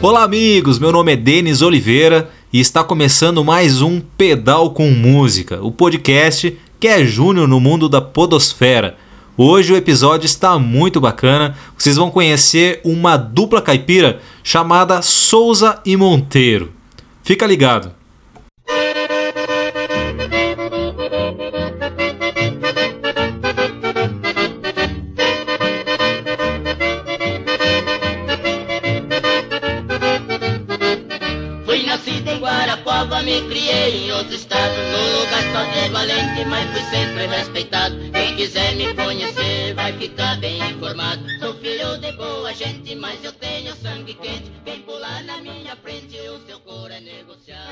Olá, amigos! Meu nome é Denis Oliveira e está começando mais um Pedal com Música, o podcast que é júnior no mundo da Podosfera. Hoje o episódio está muito bacana. Vocês vão conhecer uma dupla caipira chamada Souza e Monteiro. Fica ligado! Outro estado, no lugar só de valente, mas fui sempre respeitado. Quem quiser me conhecer vai ficar bem informado. Sou filho de boa gente, mas eu tenho sangue quente. Quem pular na minha frente, o seu cor é negociado.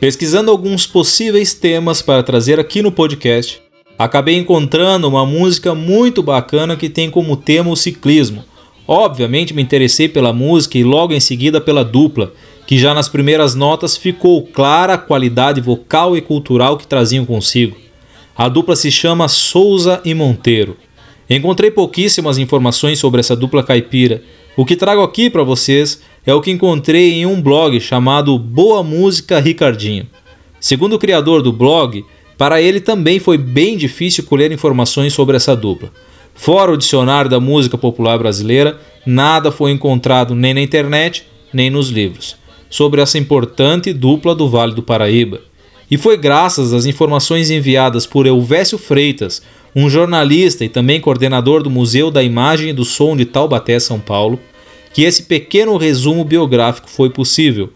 Pesquisando alguns possíveis temas para trazer aqui no podcast, acabei encontrando uma música muito bacana que tem como tema o ciclismo. Obviamente me interessei pela música e logo em seguida pela dupla, que já nas primeiras notas ficou clara a qualidade vocal e cultural que traziam consigo. A dupla se chama Souza e Monteiro. Encontrei pouquíssimas informações sobre essa dupla caipira. O que trago aqui para vocês é o que encontrei em um blog chamado Boa Música Ricardinho. Segundo o criador do blog, para ele também foi bem difícil colher informações sobre essa dupla. Fora o dicionário da música popular brasileira, nada foi encontrado nem na internet, nem nos livros, sobre essa importante dupla do Vale do Paraíba. E foi graças às informações enviadas por Elvésio Freitas, um jornalista e também coordenador do Museu da Imagem e do Som de Taubaté, São Paulo, que esse pequeno resumo biográfico foi possível.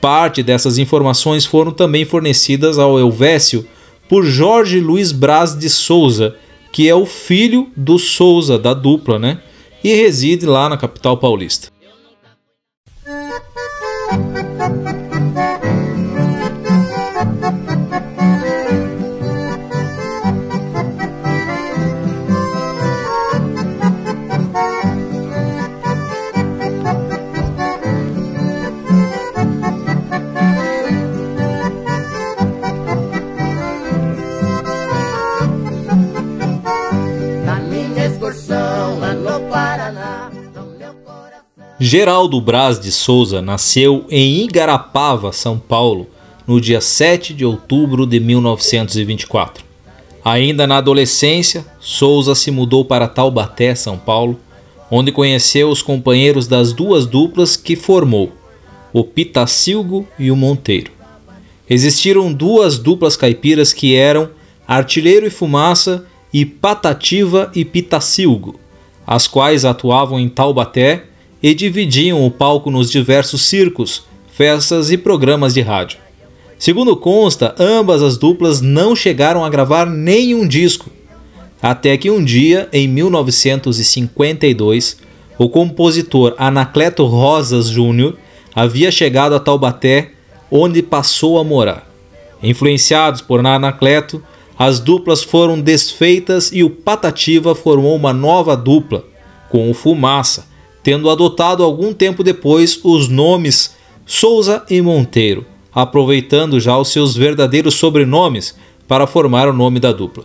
Parte dessas informações foram também fornecidas ao Elvésio por Jorge Luiz Braz de Souza, que é o filho do Souza, da dupla, né? E reside lá na capital paulista. Geraldo Braz de Souza nasceu em Igarapava, São Paulo, no dia 7 de outubro de 1924. Ainda na adolescência, Souza se mudou para Taubaté, São Paulo, onde conheceu os companheiros das duas duplas que formou, o Pitacilgo e o Monteiro. Existiram duas duplas caipiras que eram Artilheiro e Fumaça e Patativa e Pitacilgo, as quais atuavam em Taubaté e dividiam o palco nos diversos circos, festas e programas de rádio. Segundo consta, ambas as duplas não chegaram a gravar nenhum disco. Até que um dia, em 1952, o compositor Anacleto Rosas Júnior havia chegado a Taubaté, onde passou a morar. Influenciados por Anacleto, as duplas foram desfeitas e o Patativa formou uma nova dupla, com o Fumaça, tendo adotado algum tempo depois os nomes Souza e Monteiro, aproveitando já os seus verdadeiros sobrenomes para formar o nome da dupla.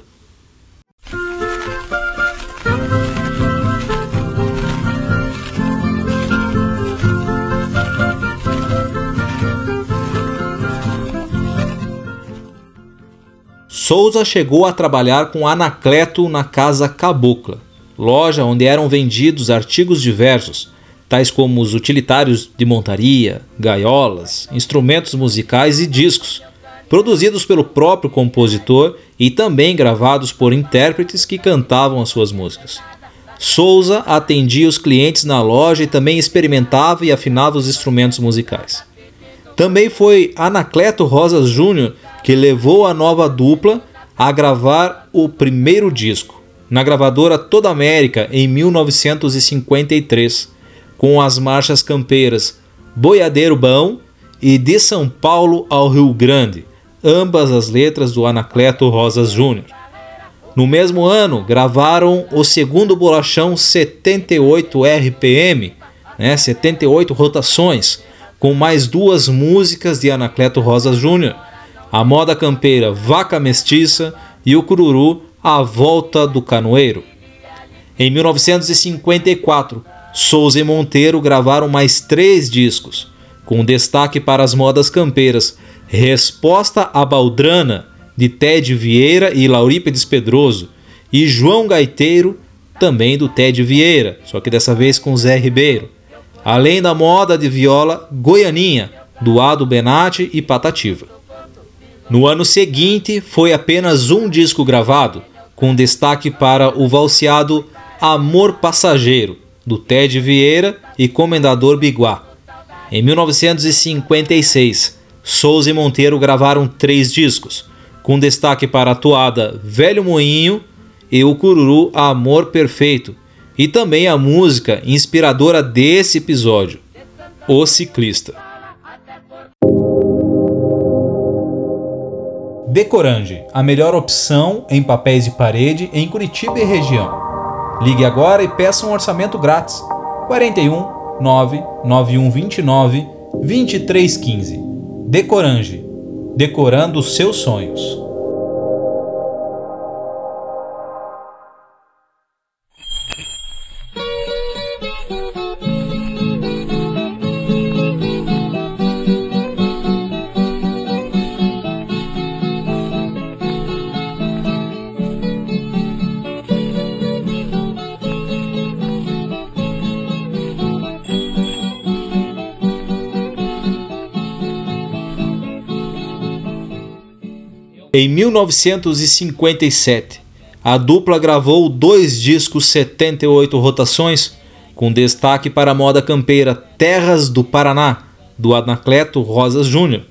Souza chegou a trabalhar com Anacleto na Casa Cabocla, loja onde eram vendidos artigos diversos, tais como os utilitários de montaria, gaiolas, instrumentos musicais e discos, produzidos pelo próprio compositor e também gravados por intérpretes que cantavam as suas músicas. Souza atendia os clientes na loja e também experimentava e afinava os instrumentos musicais. Também foi Anacleto Rosas Júnior que levou a nova dupla a gravar o primeiro disco, na gravadora Toda América em 1953, com as marchas campeiras Boiadeiro Bão e De São Paulo ao Rio Grande, ambas as letras do Anacleto Rosas Júnior. No mesmo ano, gravaram o segundo bolachão 78 RPM, né, 78 rotações, com mais duas músicas de Anacleto Rosa Júnior, a moda campeira Vaca Mestiça e o cururu A Volta do Canoeiro. Em 1954, Souza e Monteiro gravaram mais três discos, com destaque para as modas campeiras Resposta à Baldrana, de Ted Vieira e Laurípides Pedroso, e João Gaiteiro, também do Ted Vieira, só que dessa vez com Zé Ribeiro. Além da moda de viola Goianinha, do Ado Benatti e Patativa. No ano seguinte, foi apenas um disco gravado, com destaque para o valseado Amor Passageiro, do Ted Vieira e Comendador Biguá. Em 1956, Souza e Monteiro gravaram três discos, com destaque para a toada Velho Moinho e o cururu Amor Perfeito, e também a música inspiradora desse episódio, O Ciclista. Decorange, a melhor opção em papéis de parede em Curitiba e região. Ligue agora e peça um orçamento grátis. 41 99129 2315. Decorange, decorando seus sonhos. Em 1957, a dupla gravou dois discos 78 rotações, com destaque para a moda campeira Terras do Paraná, do Anacleto Rosas Júnior.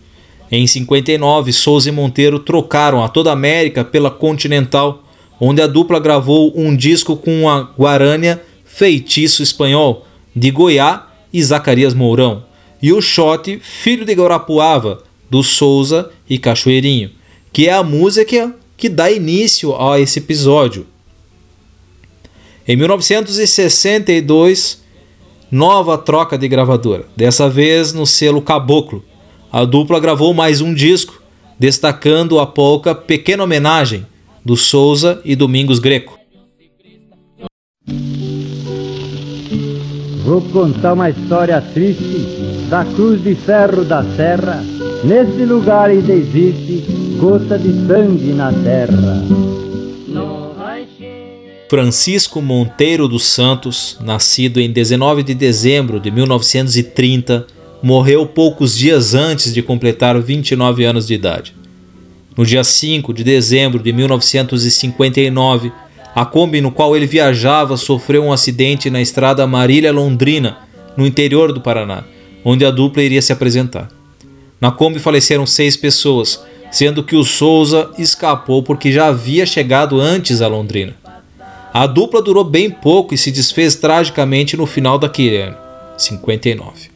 Em 59, Souza e Monteiro trocaram a toda a América pela Continental, onde a dupla gravou um disco com a Guarânia Feitiço Espanhol, de Goiá e Zacarias Mourão, e o Shot Filho de Guarapuava, do Souza e Cachoeirinho que é a música que dá início a esse episódio. Em 1962, nova troca de gravadora, dessa vez no selo Caboclo. A dupla gravou mais um disco, destacando a polca Pequena Homenagem, do Souza e Domingos Greco. Vou contar uma história triste da Cruz de Ferro da Serra. Nesse lugar ainda existe gota de sangue na terra. Francisco Monteiro dos Santos, nascido em 19 de dezembro de 1930, morreu poucos dias antes de completar 29 anos de idade. No dia 5 de dezembro de 1959, a Kombi no qual ele viajava sofreu um acidente na estrada Marília-Londrina, no interior do Paraná, onde a dupla iria se apresentar. Na Kombi faleceram seis pessoas, sendo que o Souza escapou porque já havia chegado antes a Londrina. A dupla durou bem pouco e se desfez tragicamente no final daquele ano, 59.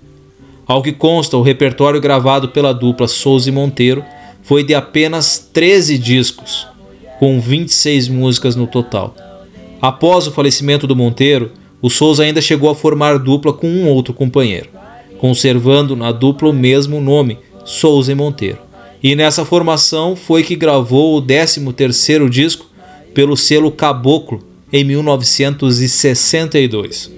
Ao que consta, o repertório gravado pela dupla Souza e Monteiro foi de apenas 13 discos, com 26 músicas no total. Após o falecimento do Monteiro, o Souza ainda chegou a formar dupla com um outro companheiro, conservando na dupla o mesmo nome, Souza e Monteiro e nessa formação foi que gravou o 13º disco pelo selo Caboclo em 1962.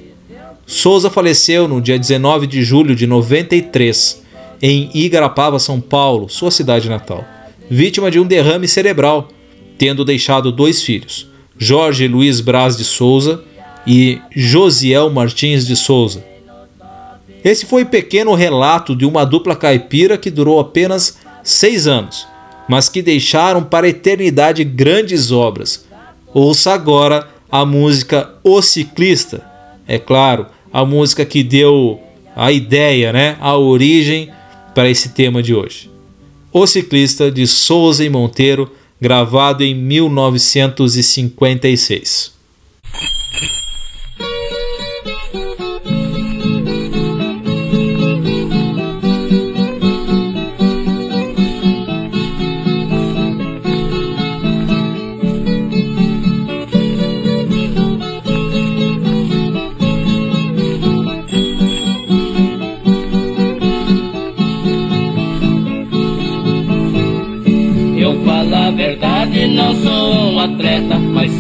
Souza faleceu no dia 19 de julho de 93 em Igarapava, São Paulo, sua cidade natal, vítima de um derrame cerebral, tendo deixado dois filhos, Jorge Luiz Braz de Souza e Josiel Martins de Souza. Esse foi pequeno relato de uma dupla caipira que durou apenas seis anos, mas que deixaram para a eternidade grandes obras. Ouça agora a música O Ciclista, é claro, a música que deu a ideia, né, a origem para esse tema de hoje. O Ciclista de Souza e Monteiro, gravado em 1956.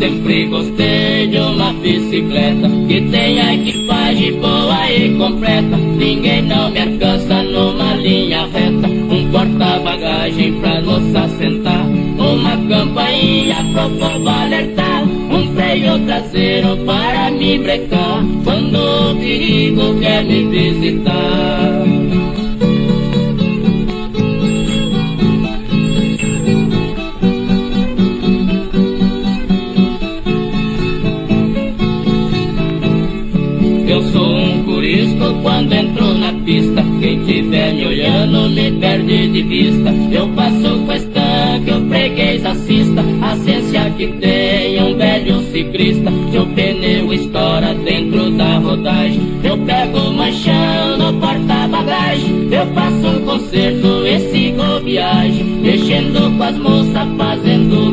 Sempre gostei de uma bicicleta que tenha equipagem boa e completa. Ninguém não me alcança numa linha reta. Um porta-bagagem pra nos assentar, uma campainha pro povo alertar, um freio traseiro para me brecar quando o perigo quer me visitar. Quando entro na pista. Quem tiver me olhando me perde de vista. Eu passo questão que o freguês assista. A ciência que tem um velho ciclista. Se o pneu estoura dentro da rodagem, eu pego manchão no porta-bagagem. Eu faço um concerto e sigo viagem. Mexendo com as moças, fazendo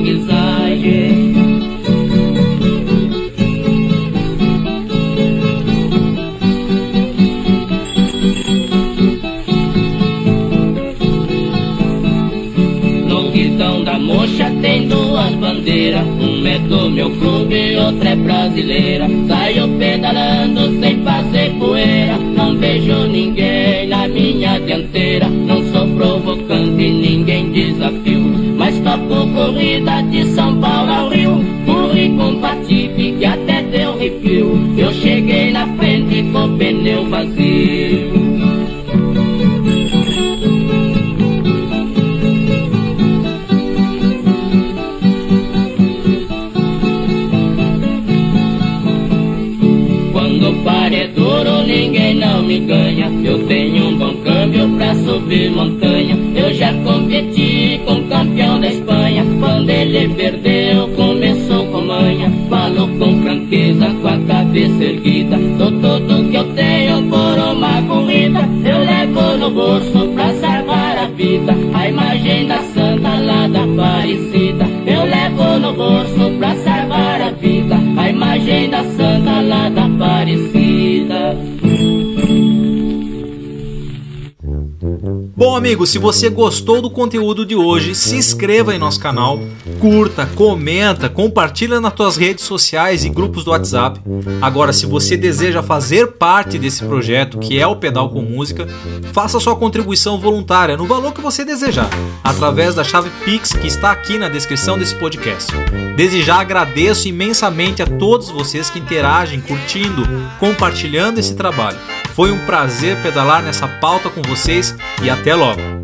bandeira. Um é do meu clube, outra é brasileira. Saio pedalando sem fazer poeira. Não vejo ninguém na minha dianteira. Não sou provocante, ninguém desafio. Mas toco corrida de São Paulo ao Rio. Corri com patife que até deu refil. Eu cheguei na frente com pneu vazio. Subir montanha. Eu já competi com o campeão da Espanha. Quando ele perdeu, começou com manha. Falou com franqueza, com a cabeça erguida. Dou tudo que eu tenho por uma corrida. Eu levo no bolso pra salvar a vida. Amigo, se você gostou do conteúdo de hoje, se inscreva em nosso canal, curta, comenta, compartilha nas tuas redes sociais e grupos do WhatsApp. Agora, se você deseja fazer parte desse projeto, que é o Pedal com Música, faça sua contribuição voluntária no valor que você desejar, através da chave Pix que está aqui na descrição desse podcast. Desde já agradeço imensamente a todos vocês que interagem, curtindo, compartilhando esse trabalho. Foi um prazer pedalar nessa pauta com vocês e até logo!